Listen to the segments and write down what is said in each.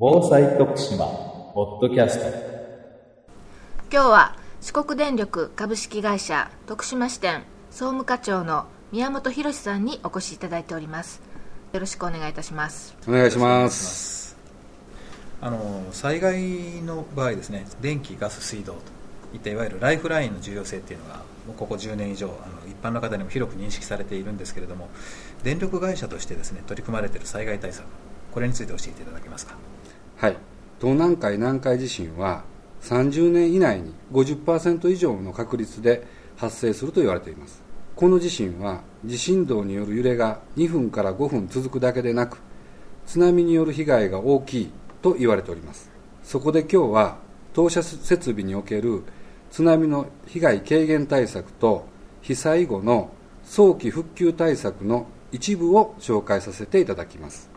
防災徳島ポッドキャスト。今日は四国電力株式会社徳島支店総務課長の宮本博さんにお越しいただいております。よろしくお願いいたします。お願いします。あの災害の場合ですね電気ガス水道といったいわゆるライフラインの重要性っていうのがもうここ10年以上あの一般の方にも広く認識されているんですけれども電力会社としてですね取り組まれている災害対策これについて教えていただけますか？はい。東南海南海地震は30年以内に50%以上の確率で発生すると言われています。この地震は地震動による揺れが2分から5分続くだけでなく津波による被害が大きいと言われております。そこで今日は当社設備における津波の被害軽減対策と被災後の早期復旧対策の一部を紹介させていただきます、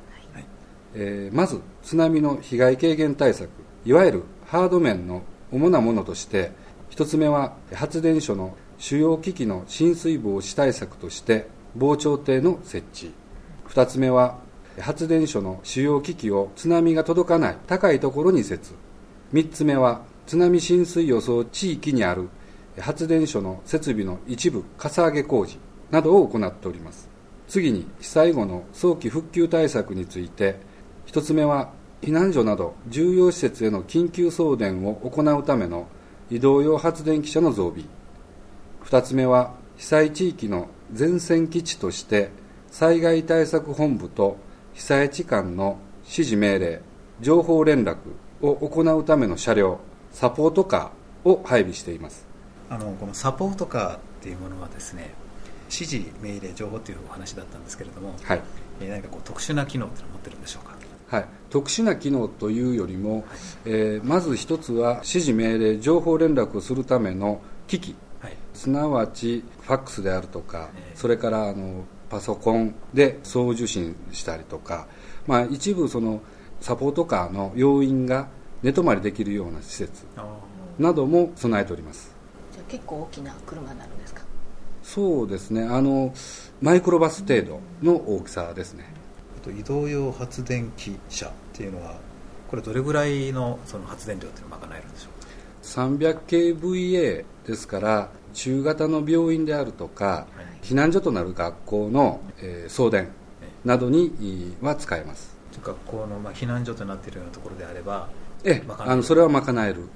えー、まず津波の被害軽減対策いわゆるハード面の主なものとして1つ目は発電所の主要機器の浸水防止対策として防潮堤の設置。2つ目は発電所の主要機器を津波が届かない高いところに設3つ目は津波浸水予想地域にある発電所の設備の一部かさ上げ工事などを行っております。次に被災後の早期復旧対策について1つ目は避難所など重要施設への緊急送電を行うための移動用発電機車の増備。2つ目は被災地域の前線基地として災害対策本部と被災地間の指示命令情報連絡を行うための車両サポートカーを配備しています。あのこのサポートカーっていうものはですね指示命令情報というお話だったんですけれども、はい、えー、何かこう特殊な機能ってのを持ってるんでしょうか？はい、特殊な機能というよりも、はい、えー、まず一つは指示命令情報連絡をするための機器、はい、すなわちファックスであるとか、えー、それからあのパソコンで送受信したりとか、まあ、一部そのサポートカーの要員が寝泊まりできるような施設なども備えております。じゃあ結構大きな車になるんですか？そうですね。あのマイクロバス程度の大きさですね、移動用発電機車っていうのはこれどれぐらいのその発電量っていうのを賄えるんでしょうか？300kVA ですから中型の病院であるとか、はい、避難所となる学校の、えー、送電などには使えます。学校の、まあ、避難所となっているようなところであればええあのそれは賄える。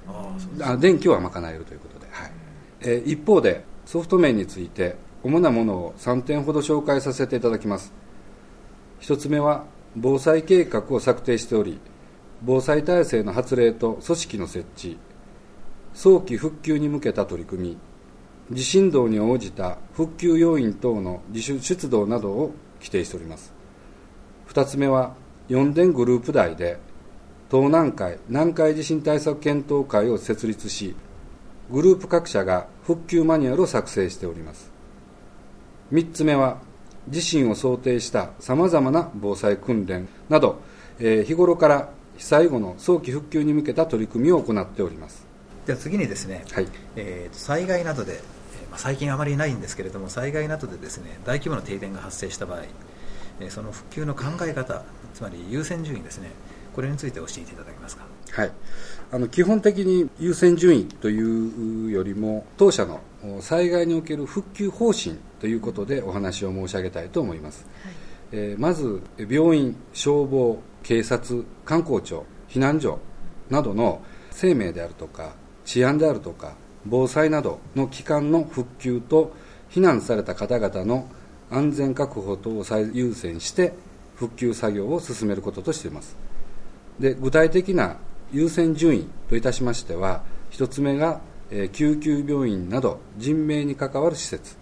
あ電気は賄えるということで、はい。えー、一方でソフト面について主なものを3点ほど紹介させていただきます1つ目は防災計画を策定しており防災体制の発令と組織の設置早期復旧に向けた取り組み地震動に応じた復旧要員等の自主出動などを規定しております。2つ目は4電グループ内で東南海南海地震対策検討会を設立しグループ各社が復旧マニュアルを作成しております。3つ目は地震を想定したさまざまな防災訓練など、えー、日頃から被災後の早期復旧に向けた取り組みを行っております。では次にですね、はい。えー、災害などで、えーまあ、最近あまりないんですけれども災害などでですね大規模な停電が発生した場合、えー、その復旧の考え方つまり優先順位ですねこれについて教えていただけますか？はい。あの基本的に優先順位というよりも当社の災害における復旧方針ということでお話を申し上げたいと思います、はい、えー、まず病院消防警察観光庁避難所などの生命であるとか治安であるとか防災などの機関の復旧と避難された方々の安全確保等を最優先して復旧作業を進めることとしています。で具体的な優先順位といたしましては1つ目が救急病院など人命に関わる施設。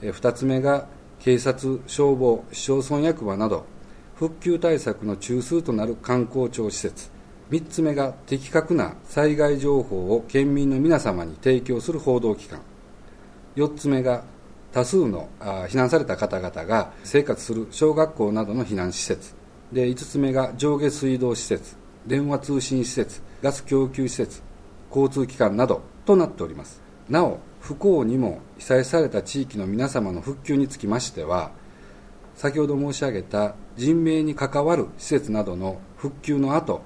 2つ目が警察消防市町村役場など復旧対策の中枢となる観光庁施設。3つ目が的確な災害情報を県民の皆様に提供する報道機関。4つ目が多数の避難された方々が生活する小学校などの避難施設。で5つ目が上下水道施設電話通信施設ガス供給施設交通機関など。となっております。なお不幸にも被災された地域の皆様の復旧につきましては先ほど申し上げた人命に関わる施設などの復旧の後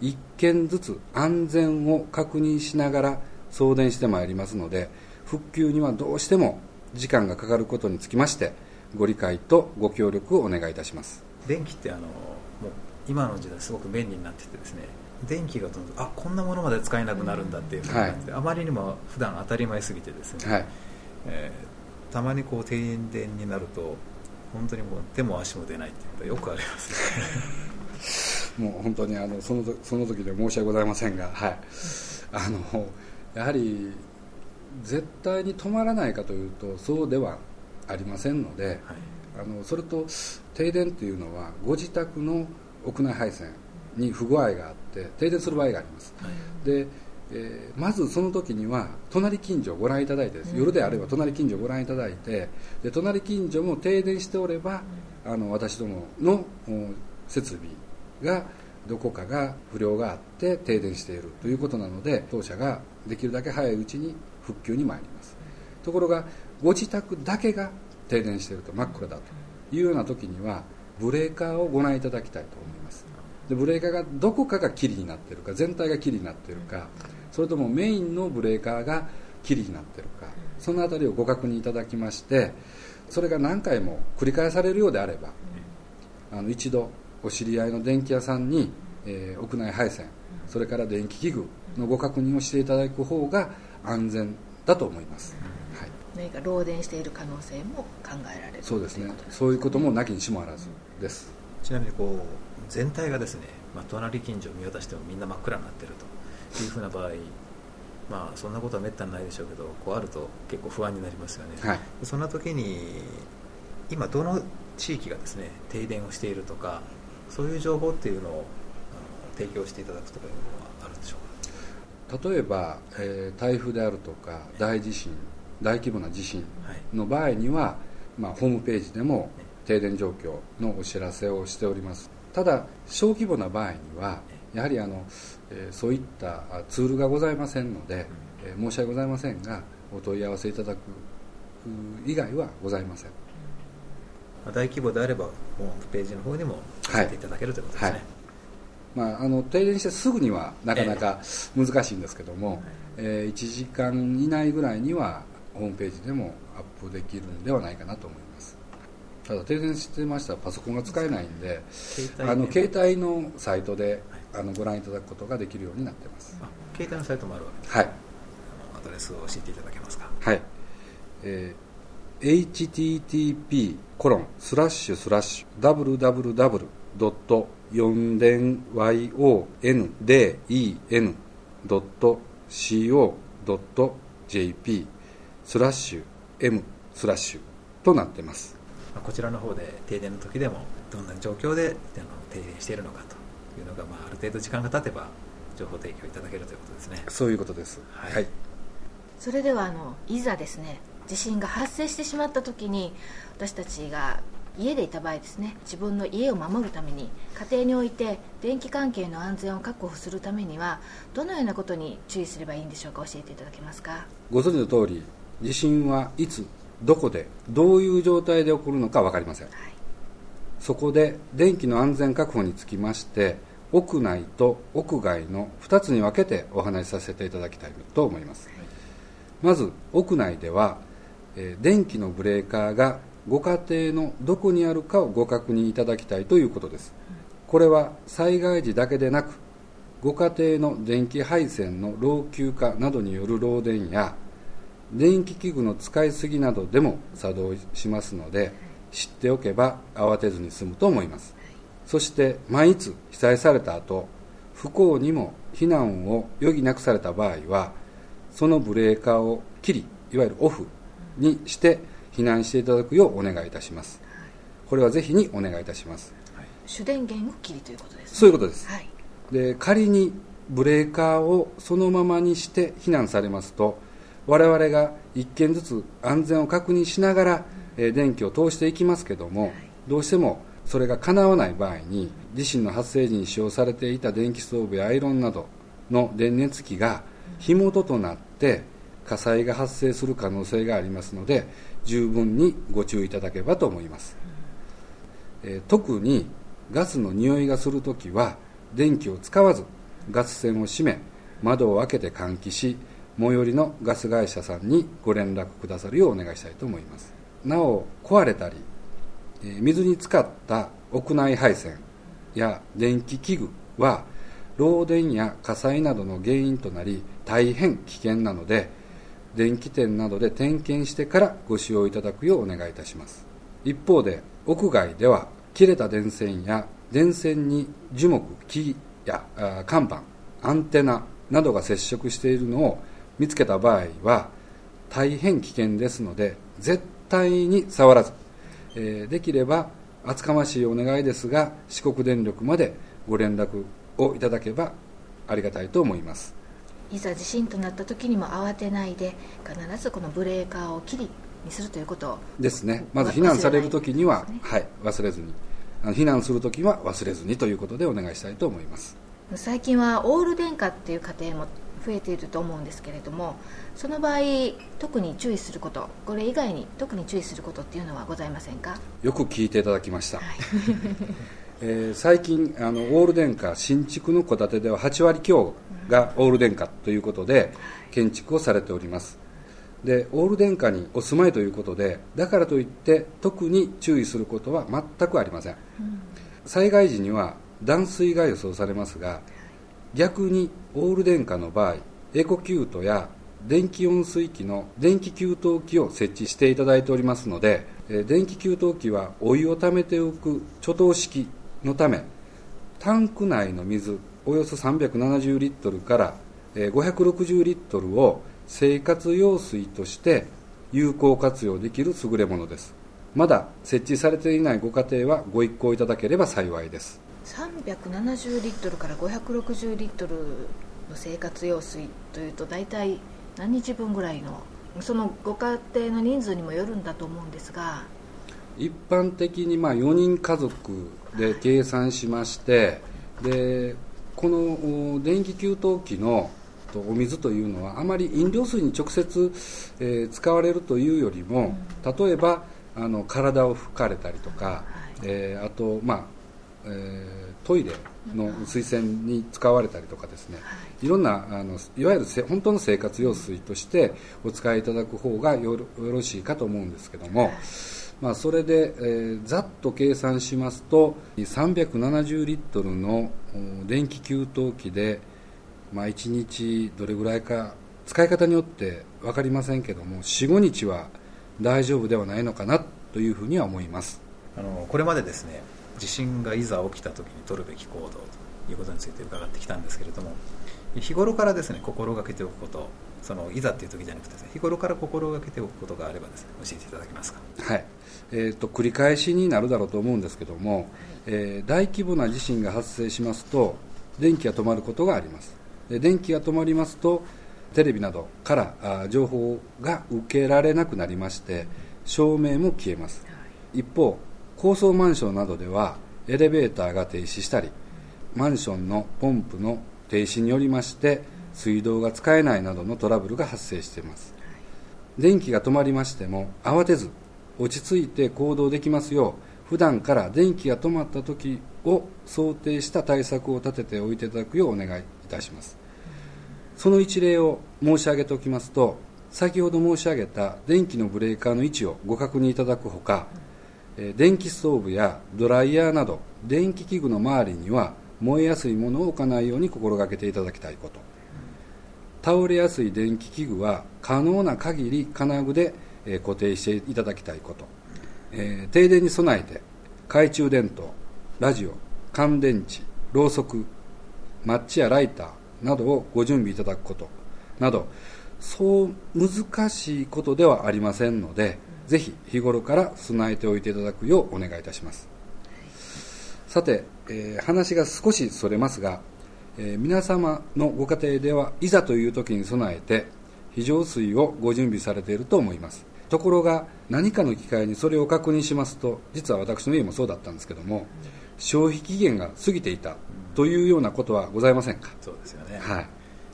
1件ずつ安全を確認しながら送電してまいりますので復旧にはどうしても時間がかかることにつきましてご理解とご協力をお願いいたします。電気ってあのもう今の時代すごく便利になっててですね電気がどんどんあこんなものまで使えなくなるんだっていう感じで、あまりにも普段当たり前すぎてですね、はい。えーたまにこう停電になると本当にもう手も足も出ないっていうことがよくありますね。もう本当にあのその時その時で申し訳ございませんが、はい、あのやはり絶対に止まらないかというとそうではありませんので、はい。あのそれと停電というのはご自宅の屋内配線に不具合があって停電する場合があります、で、えーまずその時には隣近所をご覧いただいてです、夜であれば隣近所をご覧いただいてで隣近所も停電しておれば、あの私どものお設備がどこかが不良があって停電しているということなので当社ができるだけ早いうちに復旧に参ります。ところがご自宅だけが停電していると真っ暗だというような時にはブレーカーをご覧いただきたいと思いますでブレーカーがどこかがキリになっているか全体がキリになっているかそれともメインのブレーカーがキリになっているかそのあたりをご確認いただきましてそれが何回も繰り返されるようであればあの一度お知り合いの電気屋さんに、えー屋内配線それから電気器具のご確認をしていただく方が安全だと思います、はい、何か漏電している可能性も考えられるそうですね。といことそういうこともなきにしもあらずです。ちなみにこう全体がですね、まあ、隣近所を見渡してもみんな真っ暗になってるというふうな場合まあそんなことはめったにないでしょうけどこうあると結構不安になりますよね、はい。そんな時に今どの地域がですね停電をしているとかそういう情報っていうのを提供していただくとかいうのはあるんでしょうか？例えば、えー台風であるとか大地震大規模な地震はい。の場合には、まあ、ホームページでも停電状況のお知らせをしておりますただ小規模な場合にはやはりあの、えーそういったあツールがございませんので、えー申し訳ございませんがお問い合わせいただくう以外はございません。まあ大規模であればホームページの方にも載せていただけるということですね、はい。まあ、あの停電してすぐにはなかなか難しいんですけども、えー1時間以内ぐらいにはホームページでもアップできるんではないかなと思いますただ停電してました。らパソコンが使えないんであので携帯のサイトであのご覧いただくことができるようになってます。あ携帯のサイトもあるわけですはい。アドレスを教えていただけますか？はい、えー http コロンスラッシュスラッシュ www ドット4電 yonden ドット co ドット jp スラッシュ m スラッシュとなってますまあこちらの方で停電の時でもどんな状況であの停電しているのかというのが、まあ、ある程度時間が経てば情報提供いただけるということですね。そういうことです。はい。はい、それではあのいざですね地震が発生してしまった時に私たちが家でいた場合ですね自分の家を守るために家庭において電気関係の安全を確保するためにはどのようなことに注意すればいいんでしょうか教えていただけますか？ご存知の通り地震はいつどこでどういう状態で起こるのか分かりません。はい。そこで電気の安全確保につきまして屋内と屋外の2つに分けてお話しさせていただきたいと思います。まず屋内では、えー電気のブレーカーがご家庭のどこにあるかをご確認いただきたいということです。これは災害時だけでなくご家庭の電気配線の老朽化などによる漏電や電気器具の使いすぎなどでも作動しますので知っておけば慌てずに済むと思います。そして万一被災された後不幸にも避難を余儀なくされた場合はそのブレーカーを切りいわゆるオフにして避難していただくようお願いいたします。これはぜひにお願いいたします。主電源を切りということですね。そういうことです。はい。で仮にブレーカーをそのままにして避難されますと我々が1件ずつ安全を確認しながら、えー電気を通していきますけども、どうしてもそれが叶わない場合に地震の発生時に使用されていた電気ストーブやアイロンなどの電熱器が火元となって火災が発生する可能性がありますので十分にご注意いただければと思います、えー特にガスの匂いがするときは電気を使わずガス栓を閉め窓を開けて換気し最寄りのガス会社さんにご連絡くださるようお願いしたいと思います。なお壊れたり水に浸かった屋内配線や電気器具は漏電や火災などの原因となり大変危険なので電気店などで点検してからご使用いただくようお願いいたします。一方で屋外では切れた電線や電線に樹木木や看板アンテナなどが接触しているのを見つけた場合は大変危険ですので絶対に触らず、えー、できれば厚かましいお願いですが四国電力までご連絡をいただけばありがたいと思います。いざ地震となった時にも慌てないで必ずこのブレーカーを切りにするということですね。まず避難される時には、ね、はい、忘れずに。避難する時は忘れずにということでお願いしたいと思います。最近はオール電化っていう家庭も増えていると思うんですけれどもその場合特に注意することこれ以外に特に注意することっていうのはございませんか？よく聞いていただきました、はい。えー、最近あのオール電化新築の戸建てでは8割強がオール電化ということで建築をされております。でオール電化にお住まいということでだからといって特に注意することは全くありません、うん、災害時には断水が予想されますが逆にオール電化の場合エコキュートや電気温水器の電気給湯器を設置していただいておりますので電気給湯器はお湯をためておく貯湯式のためタンク内の水およそ370リットルから560リットルを生活用水として有効活用できる優れものです。まだ設置されていないご家庭はご一行いただければ幸いです。370リットルから560リットルの生活用水というと大体何日分ぐらいのそのご家庭の人数にもよるんだと思うんですが。一般的にまあ4人家族で計算しまして、はい、でこの電気給湯器のお水というのはあまり飲料水に直接、えー、使われるというよりも、うん、例えばあの体を拭かれたりとか、はい、えー、あと、まあえー、トイレの水洗に使われたりとかですね、はい、いろんなあのいわゆる本当の生活用水としてお使いいただく方がよろしいかと思うんですけども。はい。まあ、それで、えー、ざっと計算しますと370リットルの電気給湯器で、まあ、1日どれぐらいか使い方によって分かりませんけども45日は大丈夫ではないのかなというふうには思います。あのこれまでですね地震がいざ起きた時に取るべき行動ということについて伺ってきたんですけれども日頃からですね心がけておくことそのいざっていう時じゃなくて、日頃から心がけておくことがあればですね教えていただけますか？はい。えーと、繰り返しになるだろうと思うんですけども、えー、大規模な地震が発生しますと電気が止まることがあります。で電気が止まりますとテレビなどからあ情報が受けられなくなりまして照明も消えます。一方高層マンションなどではエレベーターが停止したりマンションのポンプの停止によりまして水道が使えないなどのトラブルが発生しています。電気が止まりましても慌てず落ち着いて行動できますよう普段から電気が止まった時を想定した対策を立てておいていただくようお願いいたします。その一例を申し上げておきますと先ほど申し上げた電気のブレーカーの位置をご確認いただくほか電気ストーブやドライヤーなど電気器具の周りには燃えやすいものを置かないように心がけていただきたいこと。倒れやすい電気器具は可能な限り金具で固定していただきたいこと、え、停電に備えて懐中電灯ラジオ乾電池ろうそくマッチやライターなどをご準備いただくこと。などそう難しいことではありませんのでぜひ日頃から備えておいていただくようお願いいたします。さて、えー、話が少しそれますが、えー、皆様のご家庭ではいざという時に備えて非常水をご準備されていると思います。ところが何かの機会にそれを確認しますと実は私の家もそうだったんですけども消費期限が過ぎていたというようなことはございませんか？そうですよね、は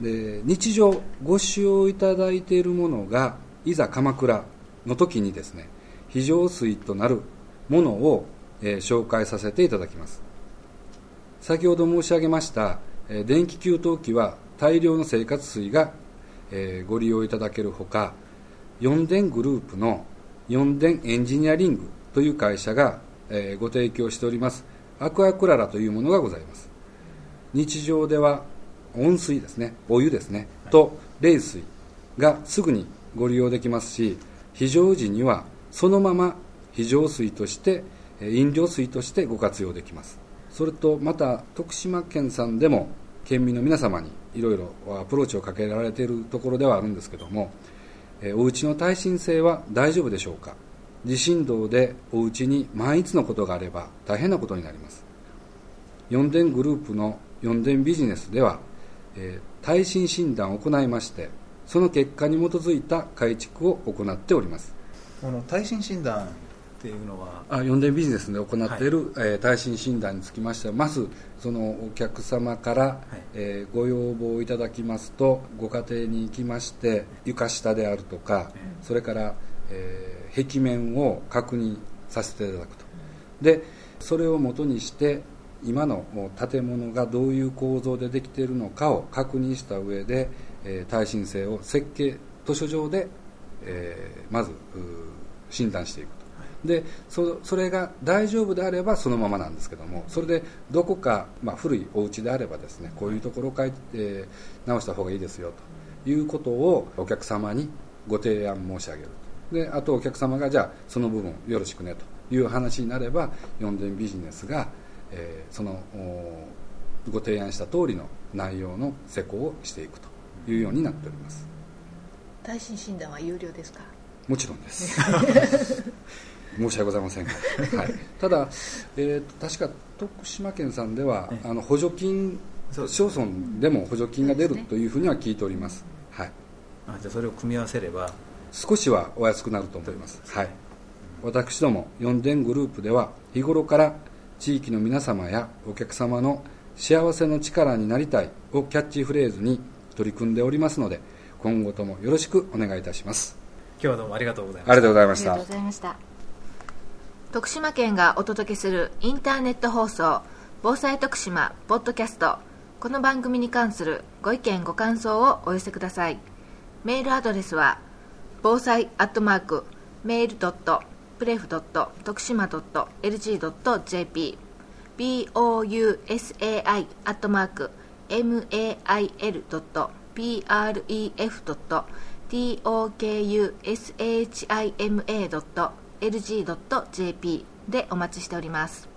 い、で日常ご使用いただいているものがいざ鎌倉の時にですね非常水となるものを、えー、紹介させていただきます。先ほど申し上げましたえー電気給湯器は大量の生活水が、えーご利用いただけるほか四電グループの四電エンジニアリングという会社が、えーご提供しておりますアクアクララというものがございます。日常では温水ですねお湯ですね、と冷水がすぐにご利用できますし非常時にはそのまま非常水として飲料水としてご活用できます。それとまた徳島県さんでも県民の皆様にいろいろアプローチをかけられているところではあるんですけどもえーお家の耐震性は大丈夫でしょうか？地震動でお家に万一のことがあれば大変なことになります。四電グループの四電ビジネスでは、耐震診断を行いましてその結果に基づいた改築を行っております。この耐震診断っていうのは？あ四電ビジネスで行ってい。る、えー耐震診断につきましてはまずそのお客様から、えーご要望いただきますとご家庭に行きまして床下であるとか、それから、えー壁面を確認させていただくと。でそれをもとにして今の建物がどういう構造でできているのかを確認した上で、えー耐震性を設計図書上で、えーまず診断していくと。でそそれが大丈夫であればそのままなんですけどもそれでどこか、まあ、古いお家であればですねこういうところを変えて、えー直した方がいいですよと。いうことをお客様にご提案申し上げると。であとお客様がじゃあその部分よろしくねと。いう話になれば四電ビジネスが、えーそのおご提案した通りの内容の施工をしていくというようになっております。耐震診断は有料ですか？もちろんです。申し訳ございません。が、はい、ただ、えーと確か徳島県さんではええ。あの補助金市町村でも補助金が出るというふうには聞いております、はい、あじゃあそれを組み合わせれば少しはお安くなると思います、はい、私ども四電グループでは日頃から地域の皆様やお客様の幸せの力になりたいをキャッチフレーズに取り組んでおりますので今後ともよろしくお願いいたします。今日はどうもありがとうございました。ありがとうございました。ありがとうございました。徳島県がお届けするインターネット放送防災徳島ポッドキャスト。この番組に関するご意見ご感想をお寄せください。メールアドレスは防災アットマークメールドットプレフドット徳島ドット bousai アットマーク mail ドット pref ドッ mail.pref.tokushima.lg.jp でお待ちしております